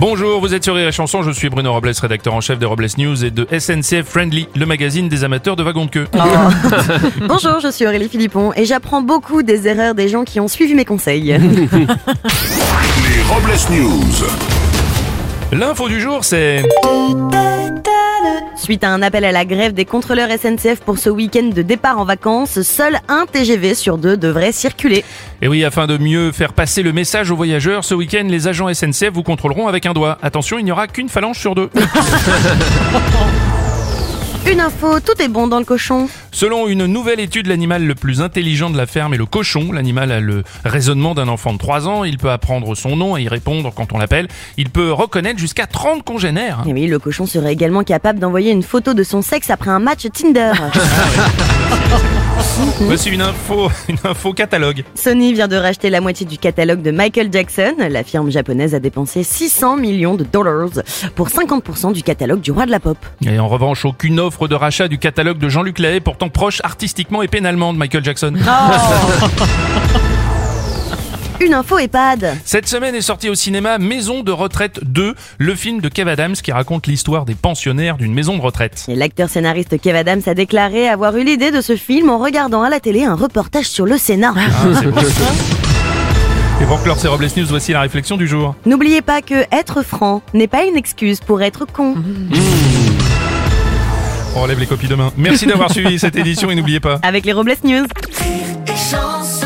Bonjour, vous êtes sur Rire et Chanson, je suis Bruno Robles, rédacteur en chef de Robles News et de SNCF Friendly, le magazine des amateurs de wagons de queue. Bonjour, je suis Aurélie Philippon et j'apprends beaucoup des erreurs des gens qui ont suivi mes conseils. Les Robles News. L'info du jour, c'est... Suite à un appel à la grève des contrôleurs SNCF pour ce week-end de départ en vacances, seul un TGV sur deux devrait circuler. Et oui, afin de mieux faire passer le message aux voyageurs, ce week-end, les agents SNCF vous contrôleront avec un doigt. Attention, il n'y aura qu'une phalange sur deux. Une info, tout est bon dans le cochon. Selon une nouvelle étude, l'animal le plus intelligent de la ferme est le cochon. L'animal a le raisonnement d'un enfant de 3 ans. Il peut apprendre son nom et y répondre quand on l'appelle. Il peut reconnaître jusqu'à 30 congénères. Et oui, le cochon serait également capable d'envoyer une photo de son sexe après un match Tinder. Voici une info, une info catalogue. Sony vient de racheter la moitié du catalogue de Michael Jackson. La firme japonaise a dépensé 600 millions de dollars pour 50% du catalogue du roi de la pop. Et en revanche, aucune offre de rachat du catalogue de Jean-Luc Lahaye, pourtant proche artistiquement et pénalement de Michael Jackson. Une info EHPAD. Cette semaine est sorti au cinéma Maison de retraite 2, le film de Kev Adams qui raconte l'histoire des pensionnaires d'une maison de retraite. Et L'acteur scénariste Kev Adams a déclaré avoir eu l'idée de ce film en regardant à la télé un reportage sur le Sénat. Ah. Et pour clore ces Robles News, voici la réflexion du jour. N'oubliez pas que être franc n'est pas une excuse pour être con. On relève les copies demain. Merci d'avoir suivi cette édition et n'oubliez pas. Avec les Robles News. Rire et chanson